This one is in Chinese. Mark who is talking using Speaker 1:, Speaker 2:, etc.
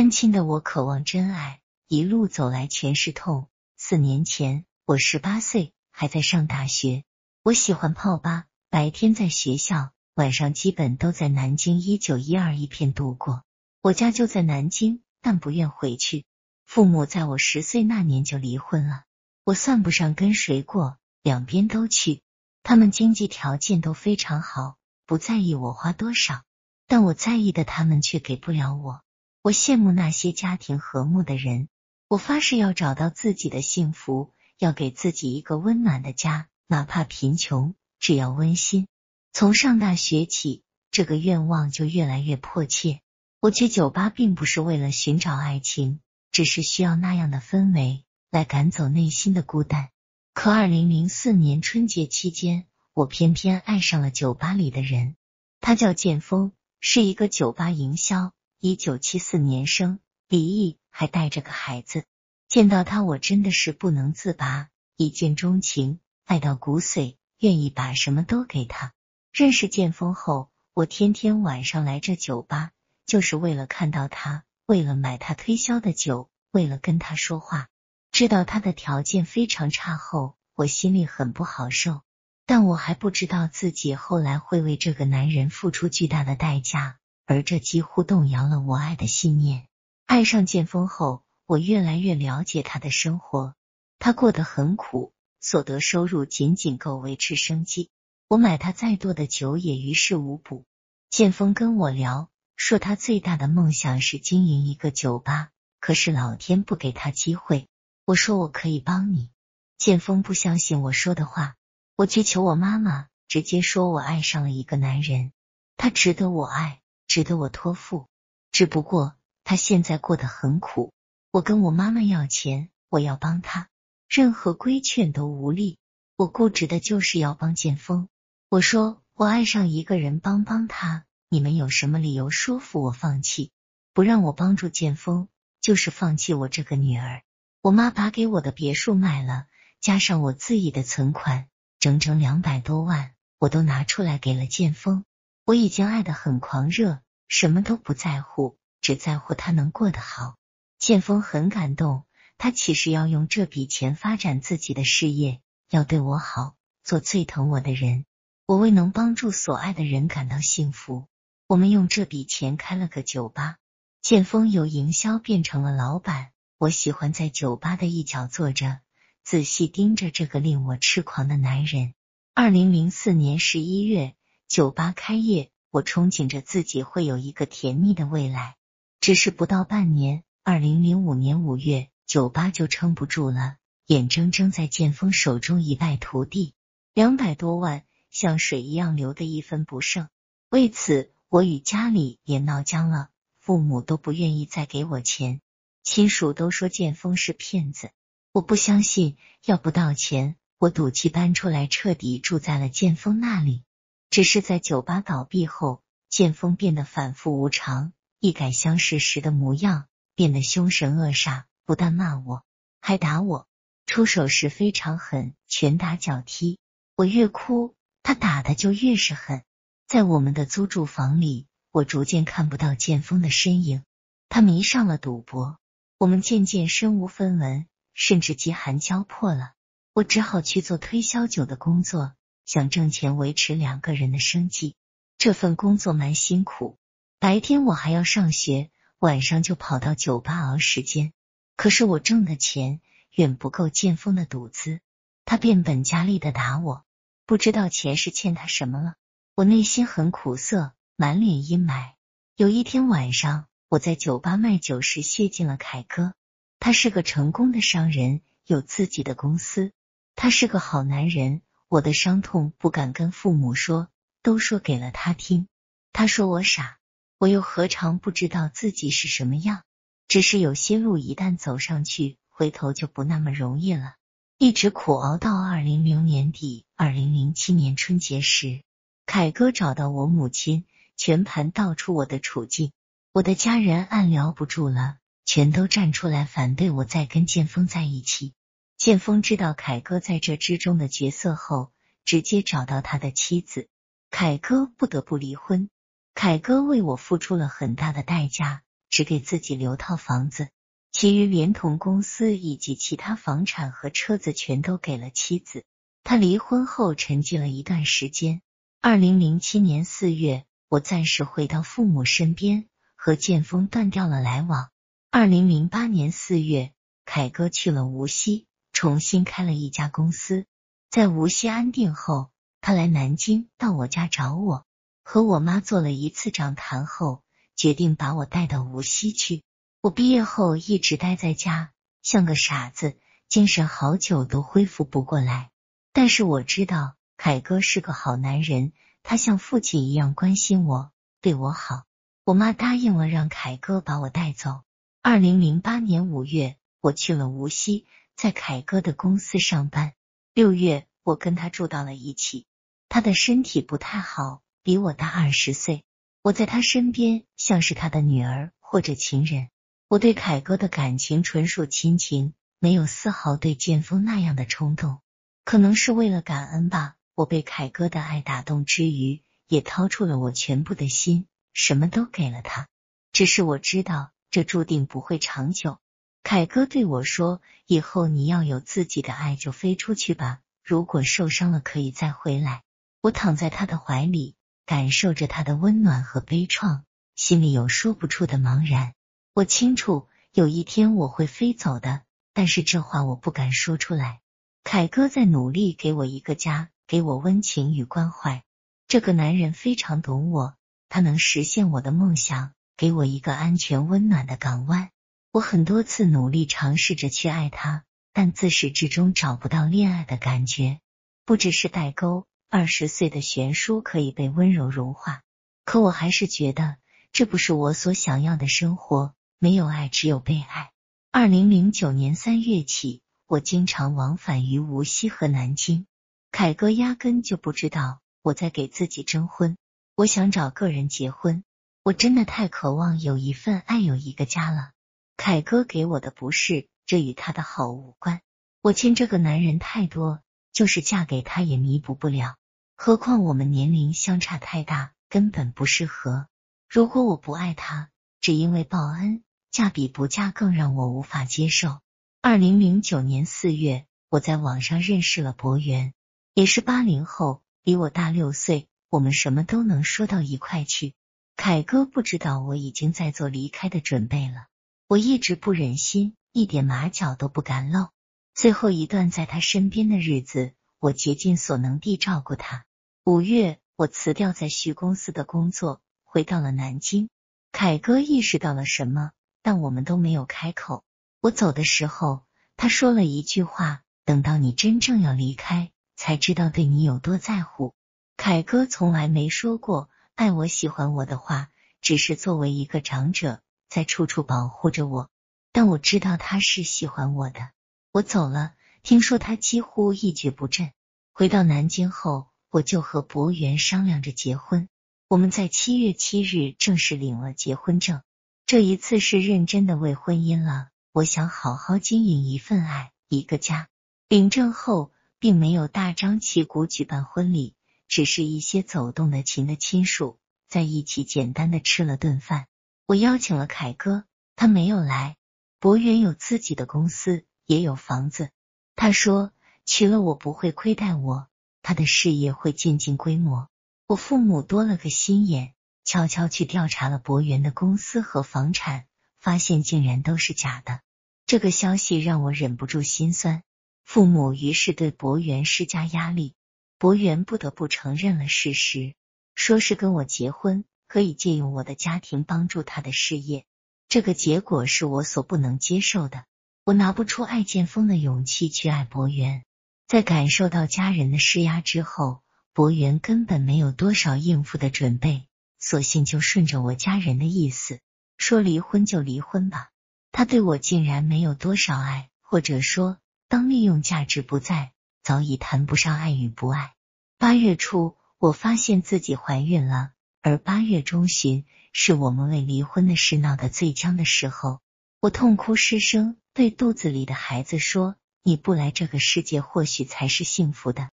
Speaker 1: 单亲的我渴望真爱，一路走来全是痛。四年前，我十八岁，还在上大学。我喜欢泡吧，白天在学校，晚上基本都在南京一九一二一片度过。我家就在南京，但不愿回去。父母在我十岁那年就离婚了，我算不上跟谁过，两边都去。他们经济条件都非常好，不在意我花多少，但我在意的他们却给不了我。我羡慕那些家庭和睦的人，我发誓要找到自己的幸福，要给自己一个温暖的家，哪怕贫穷，只要温馨。从上大学起，这个愿望就越来越迫切。我去酒吧并不是为了寻找爱情，只是需要那样的氛围来赶走内心的孤单。可二零零四年春节期间，我偏偏爱上了酒吧里的人，他叫剑锋，是一个酒吧营销。一九七四年生，离异，还带着个孩子。见到他，我真的是不能自拔，一见钟情，爱到骨髓，愿意把什么都给他。认识剑锋后，我天天晚上来这酒吧，就是为了看到他，为了买他推销的酒，为了跟他说话。知道他的条件非常差后，我心里很不好受，但我还不知道自己后来会为这个男人付出巨大的代价。而这几乎动摇了我爱的信念。爱上剑锋后，我越来越了解他的生活。他过得很苦，所得收入仅仅够维持生计。我买他再多的酒也于事无补。剑锋跟我聊，说他最大的梦想是经营一个酒吧，可是老天不给他机会。我说我可以帮你。剑锋不相信我说的话，我去求我妈妈，直接说我爱上了一个男人，他值得我爱。值得我托付，只不过他现在过得很苦。我跟我妈妈要钱，我要帮他，任何规劝都无力。我固执的就是要帮剑锋。我说我爱上一个人，帮帮他。你们有什么理由说服我放弃？不让我帮助剑锋，就是放弃我这个女儿。我妈把给我的别墅卖了，加上我自己的存款，整整两百多万，我都拿出来给了剑锋。我已经爱得很狂热，什么都不在乎，只在乎他能过得好。剑锋很感动，他其实要用这笔钱发展自己的事业，要对我好，做最疼我的人。我为能帮助所爱的人感到幸福，我们用这笔钱开了个酒吧。剑锋由营销变成了老板，我喜欢在酒吧的一角坐着，仔细盯着这个令我痴狂的男人。二零零四年十一月。酒吧开业，我憧憬着自己会有一个甜蜜的未来。只是不到半年，二零零五年五月，酒吧就撑不住了，眼睁睁在剑锋手中一败涂地，两百多万像水一样流的一分不剩。为此，我与家里也闹僵了，父母都不愿意再给我钱，亲属都说剑锋是骗子。我不相信，要不到钱，我赌气搬出来，彻底住在了剑锋那里。只是在酒吧倒闭后，剑锋变得反复无常，一改相识时的模样，变得凶神恶煞，不但骂我，还打我，出手时非常狠，拳打脚踢。我越哭，他打的就越是狠。在我们的租住房里，我逐渐看不到剑锋的身影。他迷上了赌博，我们渐渐身无分文，甚至饥寒交迫了。我只好去做推销酒的工作。想挣钱维持两个人的生计，这份工作蛮辛苦。白天我还要上学，晚上就跑到酒吧熬时间。可是我挣的钱远不够建峰的赌资，他变本加厉的打我，不知道前世欠他什么了。我内心很苦涩，满脸阴霾。有一天晚上，我在酒吧卖酒时，谢进了凯哥。他是个成功的商人，有自己的公司。他是个好男人。我的伤痛不敢跟父母说，都说给了他听。他说我傻，我又何尝不知道自己是什么样？只是有些路一旦走上去，回头就不那么容易了。一直苦熬到二零零年底，二零零七年春节时，凯哥找到我母亲，全盘道出我的处境。我的家人暗聊不住了，全都站出来反对我再跟剑锋在一起。剑锋知道凯哥在这之中的角色后，直接找到他的妻子，凯哥不得不离婚。凯哥为我付出了很大的代价，只给自己留套房子，其余连同公司以及其他房产和车子全都给了妻子。他离婚后沉寂了一段时间。二零零七年四月，我暂时回到父母身边，和剑锋断掉了来往。二零零八年四月，凯哥去了无锡，重新开了一家公司。在无锡安定后，他来南京到我家找我，和我妈做了一次长谈后，决定把我带到无锡去。我毕业后一直待在家，像个傻子，精神好久都恢复不过来。但是我知道凯哥是个好男人，他像父亲一样关心我，对我好。我妈答应了让凯哥把我带走。二零零八年五月，我去了无锡，在凯哥的公司上班。六月，我跟他住到了一起。他的身体不太好，比我大二十岁。我在他身边像是他的女儿或者情人。我对凯哥的感情纯属亲情，没有丝毫对剑锋那样的冲动。可能是为了感恩吧，我被凯哥的爱打动之余，也掏出了我全部的心，什么都给了他。只是我知道这注定不会长久。凯哥对我说：“以后你要有自己的爱，就飞出去吧。如果受伤了，可以再回来。”我躺在他的怀里，感受着他的温暖和悲怆，心里有说不出的茫然。我清楚有一天我会飞走的，但是这话我不敢说出来。凯哥在努力给我一个家，给我温情与关怀。这个男人非常懂我，他能实现我的梦想，给我一个安全温暖的港湾。我很多次努力尝试着去爱他，但自始至终找不到恋爱的感觉。不只是代沟，二十岁的悬殊可以被温柔融化，可我还是觉得这不是我所想要的生活。没有爱，只有被爱。二零零九年三月起。我经常往返于无锡和南京，凯哥压根就不知道我在给自己征婚。我想找个人结婚，我真的太渴望有一份爱，有一个家了。凯哥给我的不是，这与他的好无关。我欠这个男人太多，就是嫁给他也弥补不了。何况我们年龄相差太大，根本不适合。如果我不爱他，只因为报恩，嫁比不嫁更让我无法接受。二零零九年四月，我在网上认识了博源，也是八零后，比我大六岁。我们什么都能说到一块去。凯哥不知道我已经在做离开的准备了，我一直不忍心，一点马脚都不敢露。最后一段在他身边的日子，我竭尽所能地照顾他。五月，我辞掉在徐公司的工作，回到了南京。凯哥意识到了什么，但我们都没有开口。我走的时候，他说了一句话：“等到你真正要离开，才知道对你有多在乎。”凯哥从来没说过爱我、喜欢我的话，只是作为一个长者，在处处保护着我。但我知道他是喜欢我的。我走了，听说他几乎一蹶不振。回到南京后，我就和博源商量着结婚。我们在七月七日正式领了结婚证。这一次是认真的为婚姻了。我想好好经营一份爱，一个家。领证后，并没有大张旗鼓举办婚礼，只是一些走动的亲的亲属在一起简单的吃了顿饭。我邀请了凯哥，他没有来。博源有自己的公司，也有房子。他说娶了我不会亏待我，他的事业会渐进规模。我父母多了个心眼，悄悄去调查了博源的公司和房产。发现竟然都是假的，这个消息让我忍不住心酸。父母于是对博源施加压力，博源不得不承认了事实，说是跟我结婚可以借用我的家庭帮助他的事业。这个结果是我所不能接受的，我拿不出爱剑锋的勇气去爱博源。在感受到家人的施压之后，博源根本没有多少应付的准备，索性就顺着我家人的意思。说离婚就离婚吧，他对我竟然没有多少爱，或者说，当利用价值不在，早已谈不上爱与不爱。八月初，我发现自己怀孕了，而八月中旬是我们为离婚的事闹得最僵的时候。我痛哭失声，对肚子里的孩子说：“你不来这个世界，或许才是幸福的。”